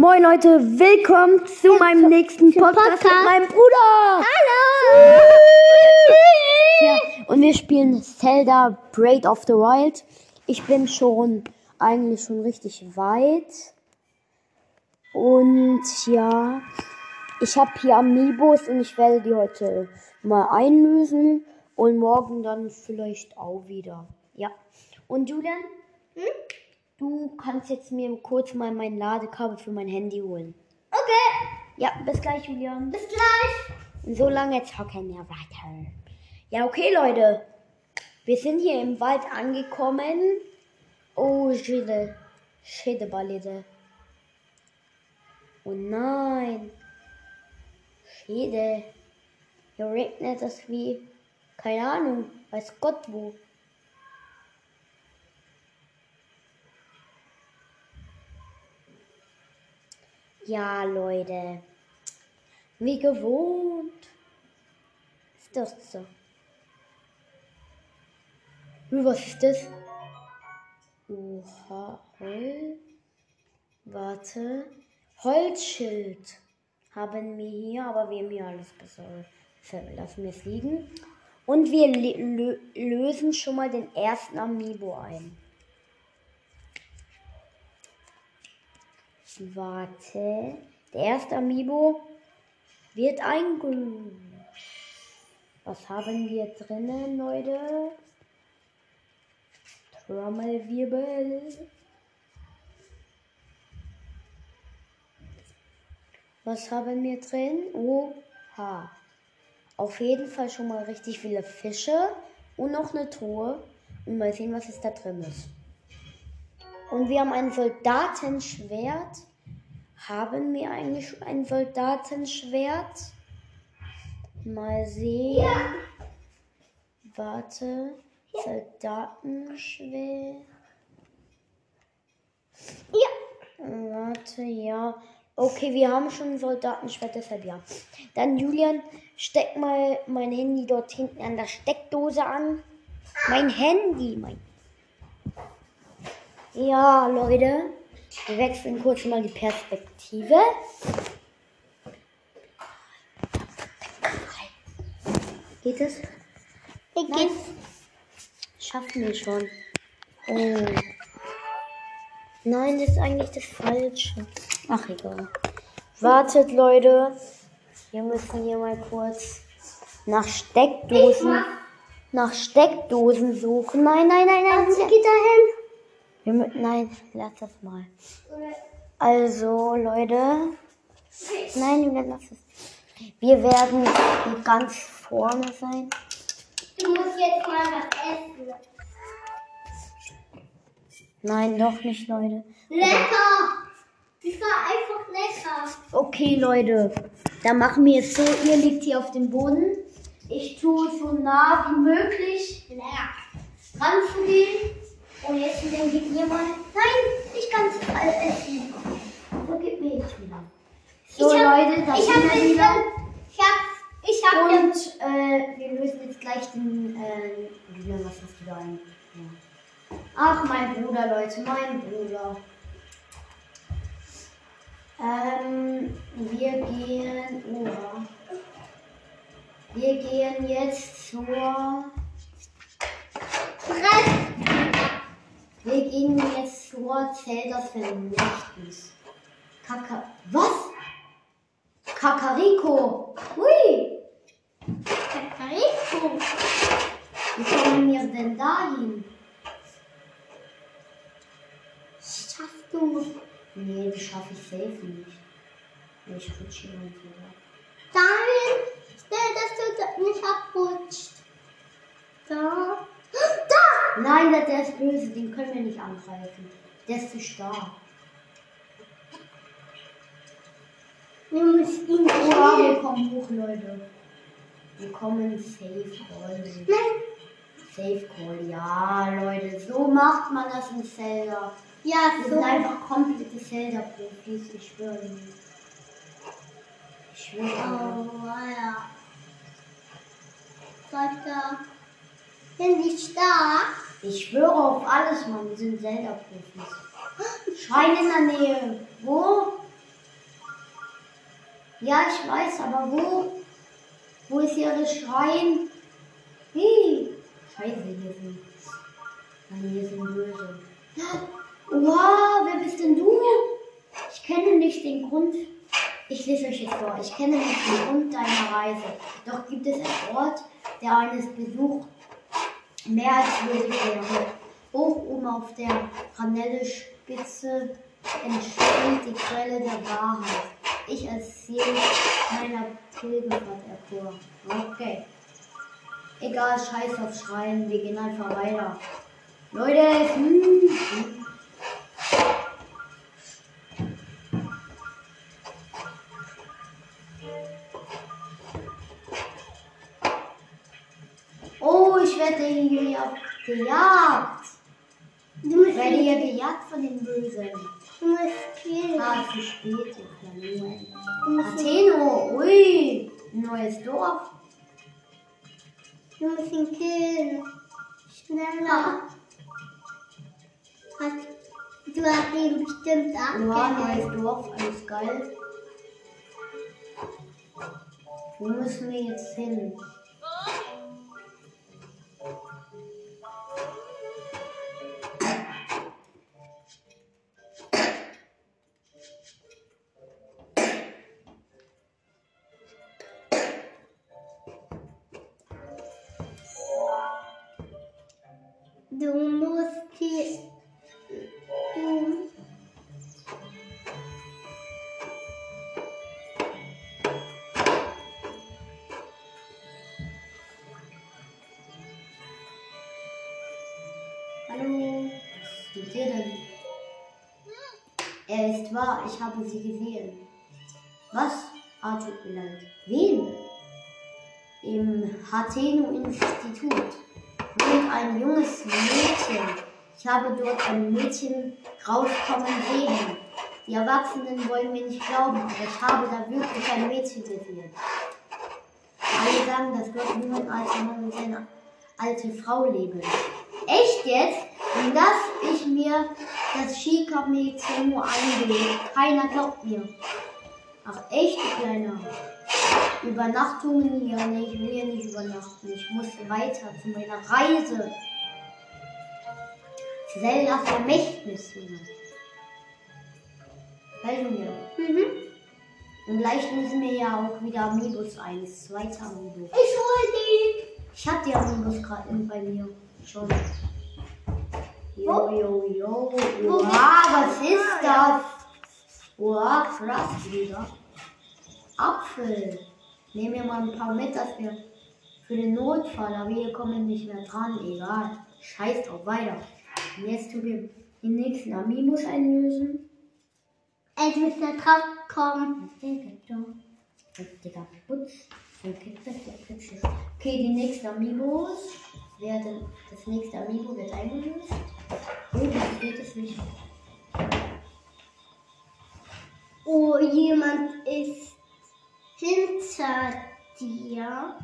Moin Leute, willkommen zu meinem nächsten Podcast, mit Podcast. meinem Bruder. Hallo! Ja, und wir spielen Zelda Breath of the Wild. Ich bin schon eigentlich schon richtig weit. Und ja, ich habe hier Amiibos und ich werde die heute mal einlösen und morgen dann vielleicht auch wieder. Ja. Und Julian, du kannst jetzt mir kurz mal mein Ladekabel für mein Handy holen. Okay, Ja, bis gleich, Julian. bis gleach. Und so lange zocken wir weiter. Ja, okay, Leute. Wir sind hier im Wald angekommen. Oh, Schäde. Schädeballede. Oh nein. Schäde. Hier regnet es wie, keine Ahnung, weiß Gott wo. Ja, Leute. Wie gewohnt. Ist das so? Hm, Was ist das? Oha, Hol. Warte. Holzschild haben wir hier, aber wir haben hier alles besser. Lassen wir es liegen. Und wir lö- lö- lösen schon mal den ersten Amiibo ein. Warte. Der erste Amiibo wird eingelöst. Was haben wir drinnen, Leute? Trommelwirbel. Was haben wir drin? Oha. Auf jeden Fall schon mal richtig viele Fische und noch eine Truhe. Und mal sehen, was es da drin ist. Und wir haben ein Soldatenschwert. Haben wir eigentlich ein Soldatenschwert? Mal sehen. Warte. Soldatenschwert. Ja. Warte, ja. Okay, wir haben schon ein Soldatenschwert, deshalb ja. Dann, Julian, steck mal mein Handy dort hinten an der Steckdose an. Mein Handy, mein. Ja, Leute. Wir wechseln kurz mal die Perspektive. Geht es? Wie Nein. geht's? Schaffen wir schon. Oh. Nein, das ist eigentlich das Falsche. Ach, egal. Wartet, Leute. Wir müssen hier mal kurz nach Steckdosen. Nach Steckdosen suchen. Nein, nein, nein, nein. Julia. geht dahin? Wir mü- nein, lass das mal. Also, Leute. Nein, Julia, lass es. Wir werden ganz vorne sein. Du musst jetzt mal was essen. Nein, doch nicht, Leute. Lecker! Das war einfach lecker. Okay, Leute, dann machen wir es so. Ihr liegt hier auf dem Boden. Ich tue so nah wie möglich Lecker. ranzugehen. Und jetzt dann gib mir mal. Nein, ich kann es all essen. So gib mir jetzt wieder. So, ich hab, Leute, das ich hab bisschen, wieder. ich hab, ich hab Und äh, wir lösen jetzt gleich den. Äh, Julian, was hast du da ein? Ja. Ach, mein Bruder, Leute, mein Bruder. Ähm, wir gehen. Oha. Wir gehen jetzt zur. Stress. Wir gehen jetzt zur Zeldas Vermächtnis. Kaka. Was? Kakariko. Hui. Kakariko. Wie kommen wir denn dahin? Schaffst du. Nee, das schaffe ich safe nicht. Ich rutsche hier drüber. Dahin. Schnell, dass du nicht abrutscht. Da. Da! Nein, der, der ist böse, den können wir nicht angreifen. Der ist zu stark. Wir müssen ihn Oha, wir kommen hoch, Leute. Wir kommen safe call. Nein. Safe call, ja, Leute. So macht man das in Zelda. Ja, Wir so. sind einfach komplette Zelda-Profis, ich schwöre Ihnen. Ich schwöre. Oh, ja. Läuft da. Bin ich da? Ich schwöre auf alles, Mann. Wir sind Zelda-Profis. Schrein in der Nähe. Wo? Ja, ich weiß, aber wo? Wo ist ihre Schrein? Hey. Scheiße, hier sind. Nein, hier sind böse. Wow, wer bist denn du? Ich kenne nicht den Grund. Ich lese euch jetzt vor. Ich kenne nicht den Grund deiner Reise. Doch gibt es einen Ort, der eines Besuch mehr als würdig wäre. Hoch oben auf der Ranelle-Spitze entspringt die Quelle der Wahrheit. Ich Ziel meiner Pilgerfahrt erfuhr. Okay. Egal, scheiß auf Schreien, wir gehen einfach weiter. Leute, hm, hm. Gejagt. Du musst, werde hier gejagt von den Bösen. du musst killen. Ah, zu spät, ihr Atheno, ui, neues Dorf. du musst ihn killen. Schneller. Hast, du hast ihn bestimmt Oha, abgehängt. neues Dorf, alles geil. Wo müssen wir jetzt hin? Ist wahr, ich habe sie gesehen. Was? Ah, tut. Wen? Im Hateno-Institut wohnt ein junges Mädchen. Ich habe dort ein Mädchen rauskommen sehen. Die Erwachsenen wollen mir nicht glauben, aber ich habe da wirklich ein Mädchen gesehen. Alle sagen, dass dort nur ein alter Mann und eine alte Frau leben. Echt jetzt? Und dass ich mir das Skikamädchen nur einbilde. Keiner glaubt mir. Ach echt, Kleiner? Übernachtungen hier, nee, ich will hier nicht übernachten. Ich muss weiter zu meiner Reise. Zelda Vermächtnis. Weil Junge. Mhm. Und gleich müssen wir ja auch wieder Amiibos ein. Das zweite Amiibo. Ich hol die. Ich hab die Amiibos gerade bei mir schon. Jo, jo, jo. Wo Wow, was ist das? Wow, krass wieder. Apfel. Nehmen wir mal ein paar mit, dass wir für den Notfall, aber wir kommen nicht mehr dran. Egal. Scheiß drauf, weiter. Und jetzt tun wir den nächsten Amiibos einlösen. Es muss da drauf kommen. Okay, die nächsten Amiibos werden, das nächste Amiibo wird eingelöst. Oh, das geht es nicht. Oh, jemand ist hinter dir.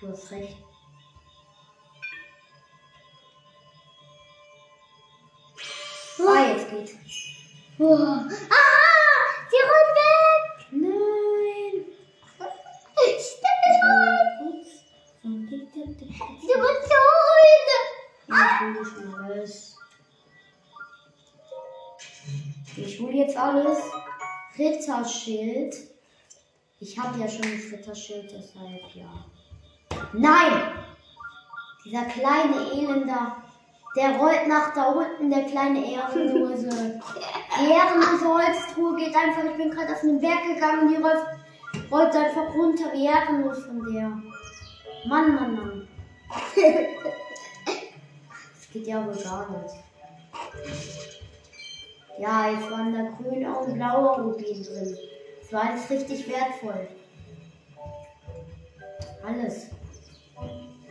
Du hast recht. Ah, jetzt geht's. Oh. Ah, die rollen der- Sie wollen holen. Ich hole alles. Ich hole jetzt alles. Ritterschild. Ich habe ja schon das Ritterschild, deshalb ja. Nein! Dieser kleine Elender, der rollt nach da unten, der kleine Ehrenlose. Die ehrenlose Holztruhe geht einfach, ich bin gerade auf den Berg gegangen und die rollt, rollt einfach runter, wie ehrenlos von der. Mann, Mann, Mann. Das geht ja wohl gar nicht. Ja, jetzt waren da grüne und blaue Rubin drin. Das war alles richtig wertvoll. Alles.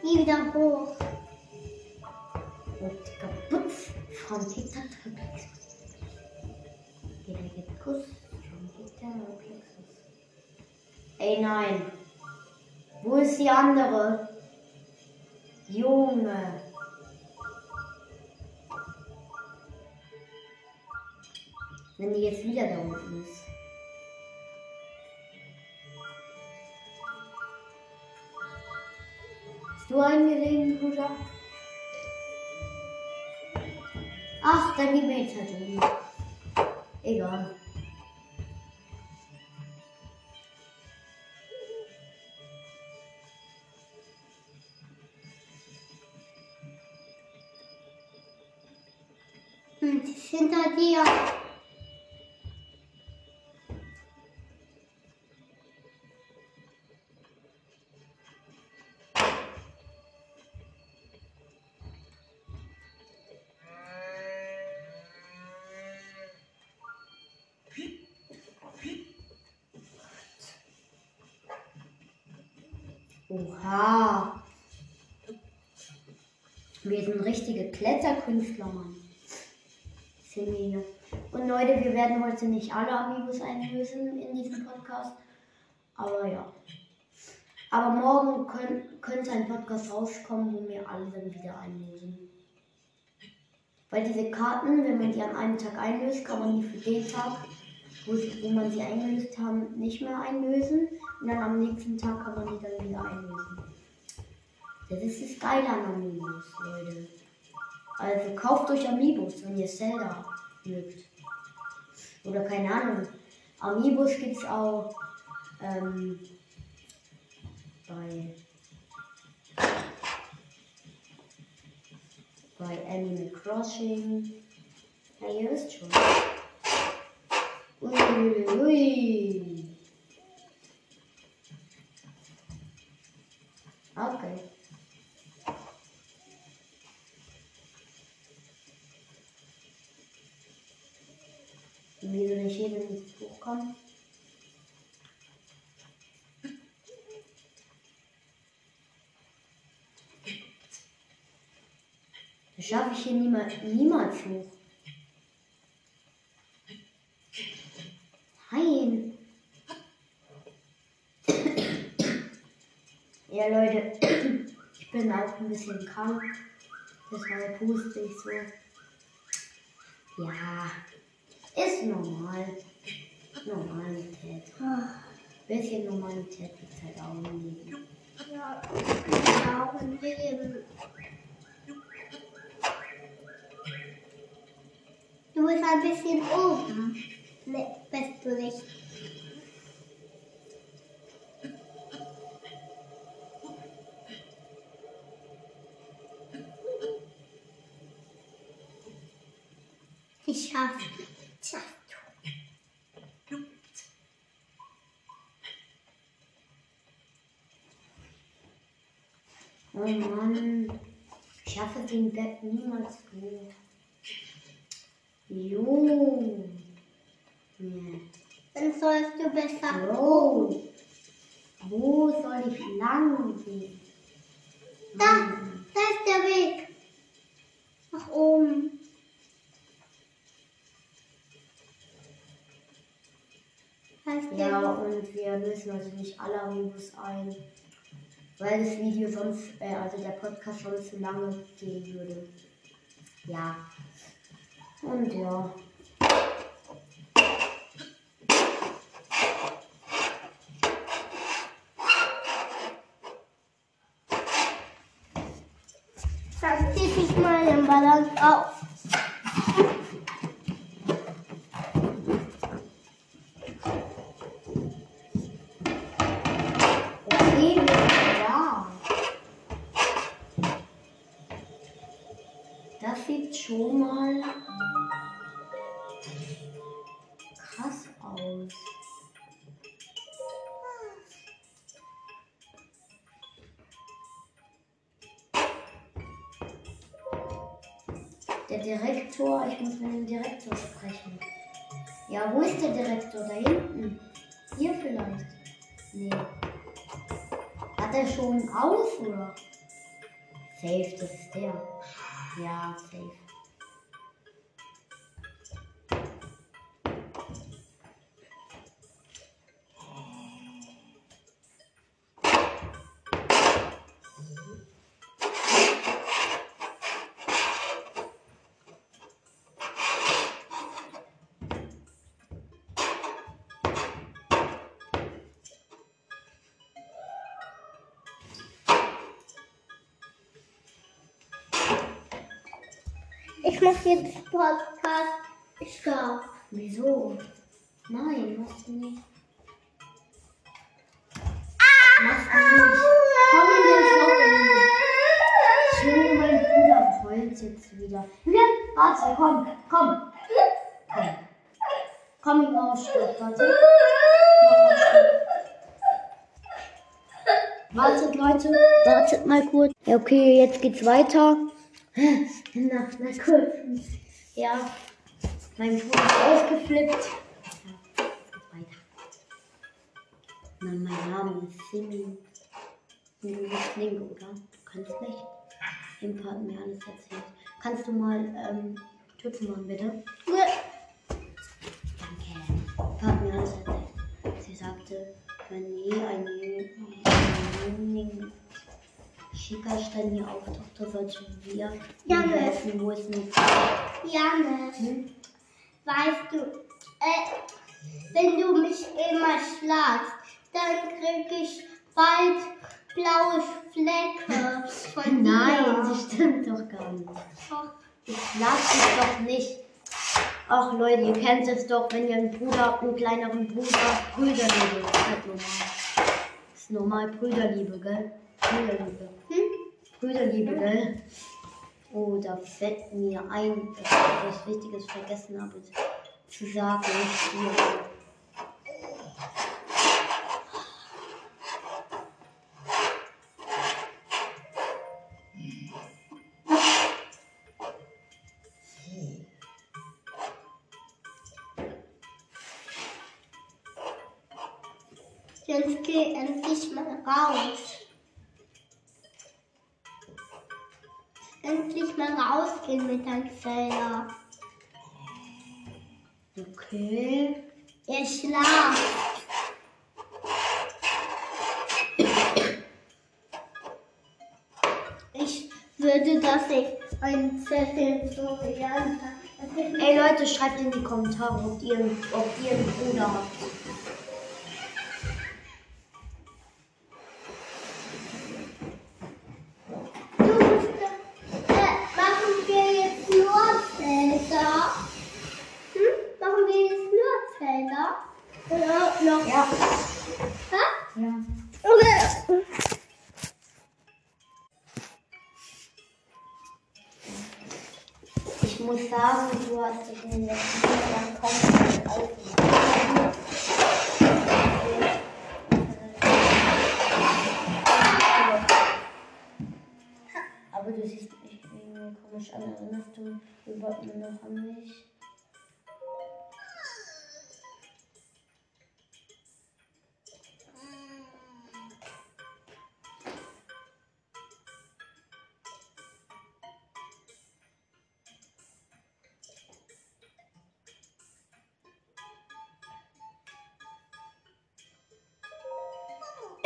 Nie wieder hoch. Und kaputt von Peter Triplexus. Jeder gibt Kuss von Peter Triplexus. Ey, nein. Wo ist die andere? Junge. Wenn die jetzt wieder da unten ist. Hast du eingelegen, Bruder? Ach, dann gehen wir jetzt halt um. Egal. Wir richtige Kletterkünstler, Mann. Hier. Und Leute, wir werden heute nicht alle Amiibos einlösen in diesem Podcast. Aber ja. Aber morgen könnt, könnte ein Podcast rauskommen, wo wir alle dann wieder einlösen. Weil diese Karten, wenn man die an einem Tag einlöst, kann man die für den Tag, wo, wo man sie eingelöst haben, nicht mehr einlösen. Und dann am nächsten Tag kann man die dann wieder einlösen. Das ist Geile an Amiibos, Leute. Also kauft euch Amiibos, wenn ihr Zelda mögt. Oder keine Ahnung. Amiibos gibt es auch ähm, bei, bei Animal Crossing. Ja, ihr wisst schon. Ui, ui. Okay. Kommt? Das schaffe ich hier niemals, niemals hoch. Nein. Ja, Leute, ich bin auch ein bisschen krank. Deshalb huste ich so. Ja, ist normal. Normalität. Bisschen Normalität gibt es halt auch im Leben. Ja, ja, auch im Leben. Du bist ein bisschen oben. Oh Mann, ich schaffe den Bett niemals hoch. Jo. Nee. Dann sollst du besser Bro. Wo soll ich lang gehen? Da, da ist der Weg. Nach oben. Da ist der Ja, Weg. und wir lösen also nicht alle Amiibos ein, weil das Video sonst, äh, also der Podcast sonst zu lange gehen würde. Ja. Und ja. Direktor, ich muss mit dem Direktor sprechen. Ja, wo ist der Direktor? Da hinten. Hier vielleicht. Nee. Hat er schon aus, oder? Safe, das ist der. Ja, safe. Komm, ich mach auf Stopp, warte. Wartet, Leute. Wartet mal kurz. Ja, okay, jetzt geht's weiter. Na, na kurz. Ja, mein Bruder ist ausgeflippt. Ja, jetzt geht's weiter. Na, mein Name ist Simi. Du bist Link, oder? Du kannst nicht. Impa hat mir alles erzählt. Kannst du mal ähm, Tüten machen, bitte? Danke. Jüngling Schickerstein hier auftauchte, sollten wir Ja, ihm ne. helfen, wo es nicht Janis, hm? weißt du, äh, wenn du mich immer schlagst, dann krieg ich bald blaue Flecke von dir. Nein, das stimmt doch gar nicht. Doch. Ich schlag dich doch nicht. Ach Leute, ihr kennt es doch, wenn ihr einen Bruder habt, einen kleineren Bruder, Brüderliebe. Das ist halt ist normal Brüderliebe, gell? Brüderliebe. Hm? Brüderliebe, gell? Oh, da fällt mir ein, dass ich etwas Wichtiges vergessen habe zu sagen. Hier. Rausgehen mit deinem Felder. Okay. Ihr schlaft. Ich würde das nicht ein Zettel so lernen. Ey Leute, schreibt in die Kommentare, ob ihr, ob ihr einen Bruder habt.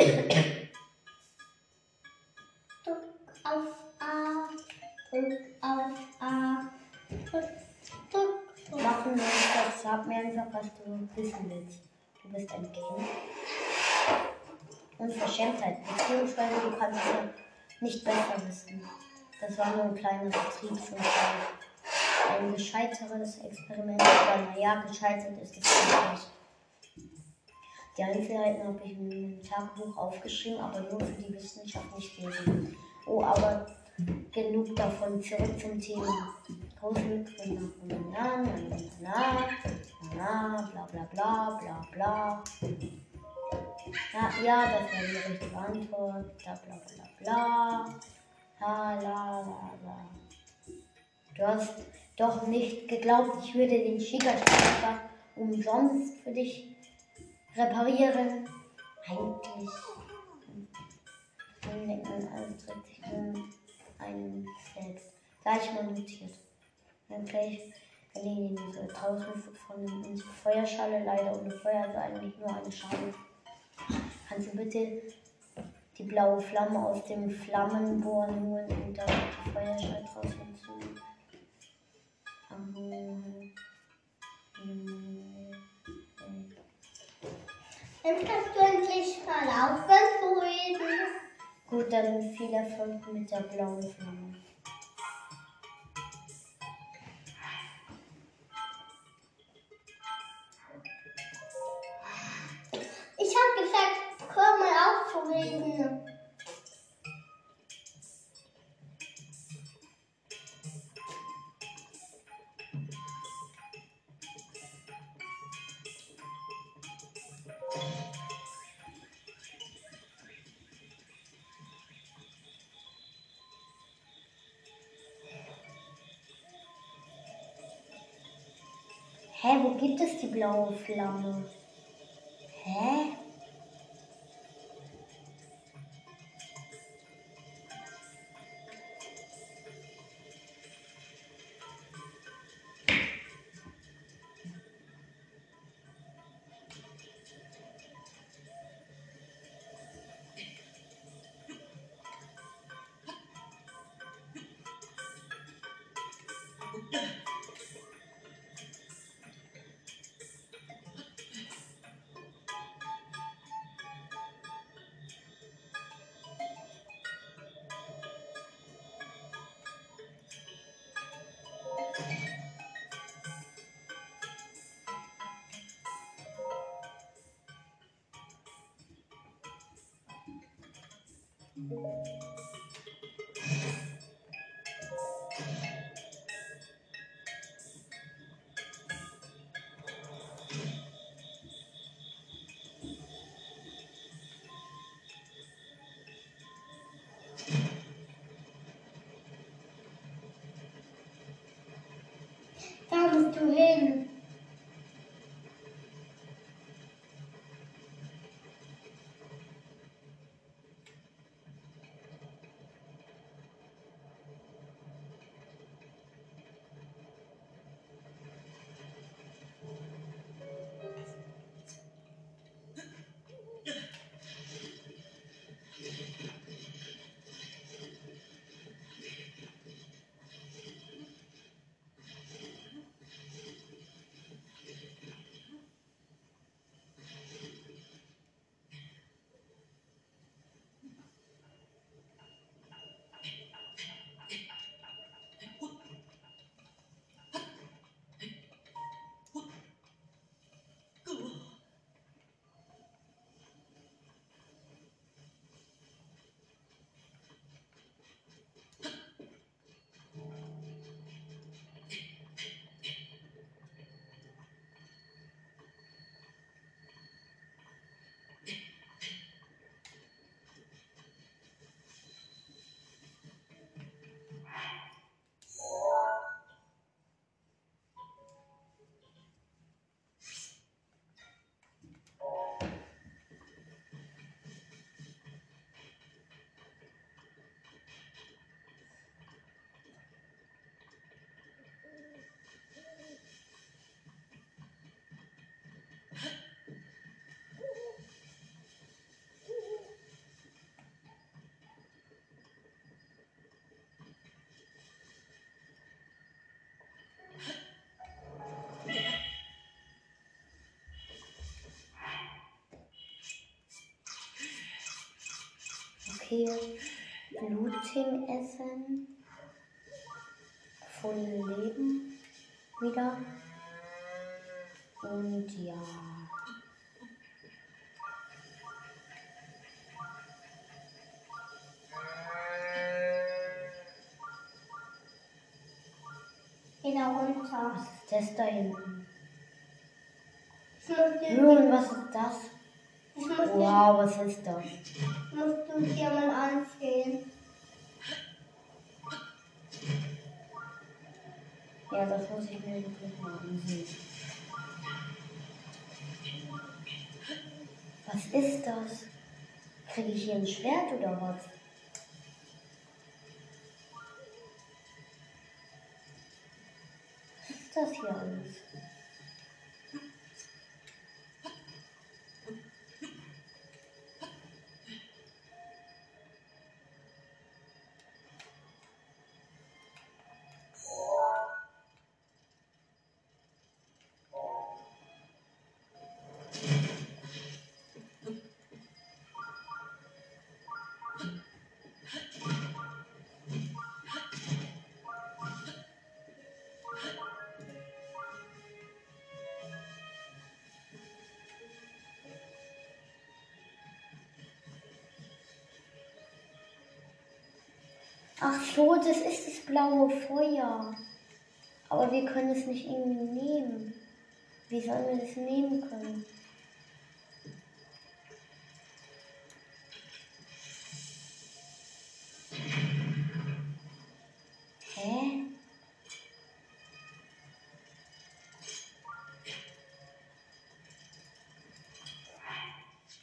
Drück auf A. Drück auf A. Drück, drück. Machen wir uns das. Sag mir einfach, was du wissen willst. Du bist ein Kind. Unverschämtheit, beziehungsweise du kannst es ja nicht besser wissen. Das war nur ein kleiner Betriebsunfall. Ein gescheiteres Experiment, aber naja, gescheitert ist es nicht. Die Einzelheiten habe ich meinem Tagebuch aufgeschrieben, aber nur für die Wissenschaft nicht lesen. Oh, aber genug davon. Zurück zum Thema. Großmütter, na, na, na, na, na, bla, bla, bla, bla, bla. Ja, ja, das war die richtige Antwort. Bla, bla, bla, bla. La, la, la, la. Du hast doch nicht geglaubt, ich würde den Schickerstein umsonst für dich reparieren. Eigentlich. Dann denkt man, sich um einen selbst. Gleich mal notiert. Dann gleich erledigen wir draußen von unserer Feuerschale, leider ohne Feuer, also eigentlich nur eine Schale. Kannst du bitte die blaue Flamme aus dem Flammenborn holen und dann die Feuerschale draußen zu. Ähm, ähm, Dann kannst du endlich mal aufhören zu reden. Gut, dann viel Erfolg mit der blauen Flamme. Gibt es die blaue Flamme? Okay, Bluting essen. Voll Leben wieder. Und ja. Da runter. Was ist das da hinten? Nun, was ist das? Wow, was ist das? Dir mal ansehen. Ja, das muss ich mir wirklich mal ansehen. Was ist das? Kriege ich hier ein Schwert oder was? Was ist das hier alles? Ach so, das ist das blaue Feuer. Aber wir können es nicht irgendwie nehmen. Wie sollen wir das nehmen können? Hä?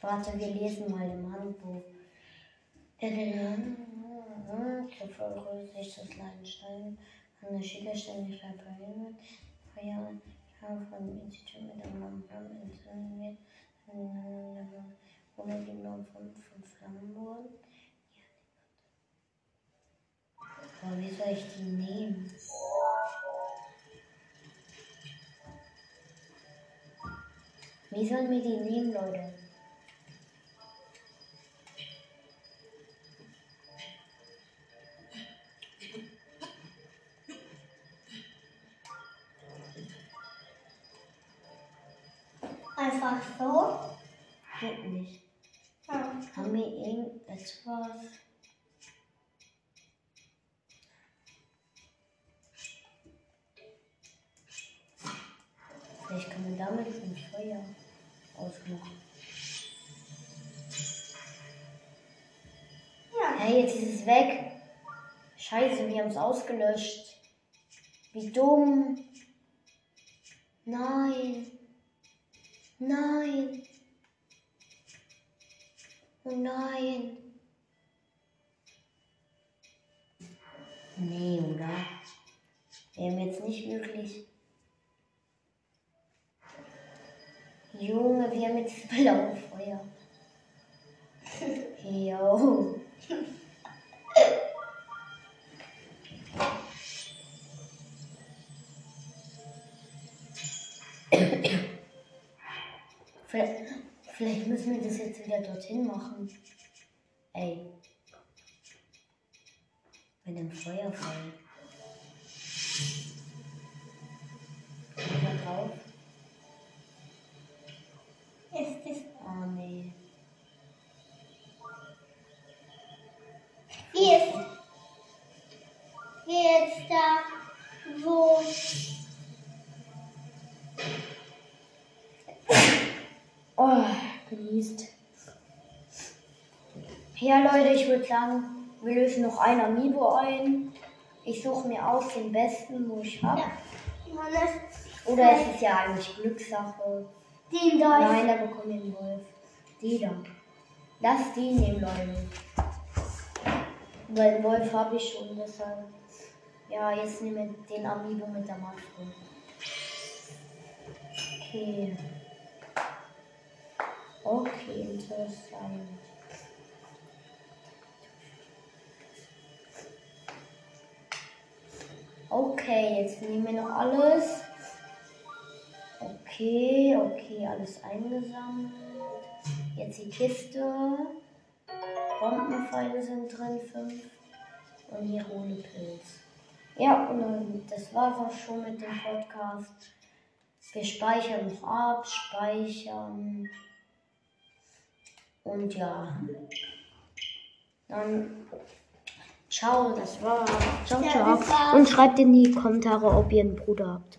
Warte, wir lesen mal im Handbuch. Äh, Folge sich das Leidenstein an der Schickerständig reparieren. Feuer von Institut mit einem Lampen entzündet wird. Ohne die Norm von, von Flammen wurden. Aber wie soll ich die nehmen? Wie sollen wir die nehmen, Leute? Einfach so. Geht nicht. Ja. Haben wir irgendetwas? Vielleicht kann man damit ein Feuer ausmachen. Ja. Hey, jetzt ist es weg. Scheiße, wir haben es ausgelöscht. Wie dumm. Nein. Nein. Oh nein. Nee, oder? Wir haben jetzt nicht wirklich. Junge, wir haben jetzt blaue Feuer. Jo. Jetzt wieder dorthin machen. Ey. Mit dem Feuerfall. Mal drauf. Ist es Oh nee. Wie ist, wie ist da, wo, Oh, genießt. Ja, Leute, ich würde sagen, wir lösen noch ein Amiibo ein. Ich suche mir aus den besten, wo ich habe. ja, Oder es ist ja eigentlich Glückssache. den Deutsch. Nein, da bekommen wir einen Wolf. Die da. Lass die nehmen, Leute. Weil einen Wolf habe ich schon, deshalb. Ja, jetzt nehmen wir den Amiibo mit der Maske. Okay. Okay, interessant. Okay, jetzt nehmen wir noch alles. Okay, okay, alles eingesammelt. Jetzt die Kiste. Bombenpfeile sind drin, fünf. Und hier Pilz. Ja, und das war's auch schon mit dem Podcast. Wir speichern noch ab, speichern. Und ja. Dann ciao, das war's. Ciao, ciao. Und schreibt in die Kommentare, ob ihr einen Bruder habt.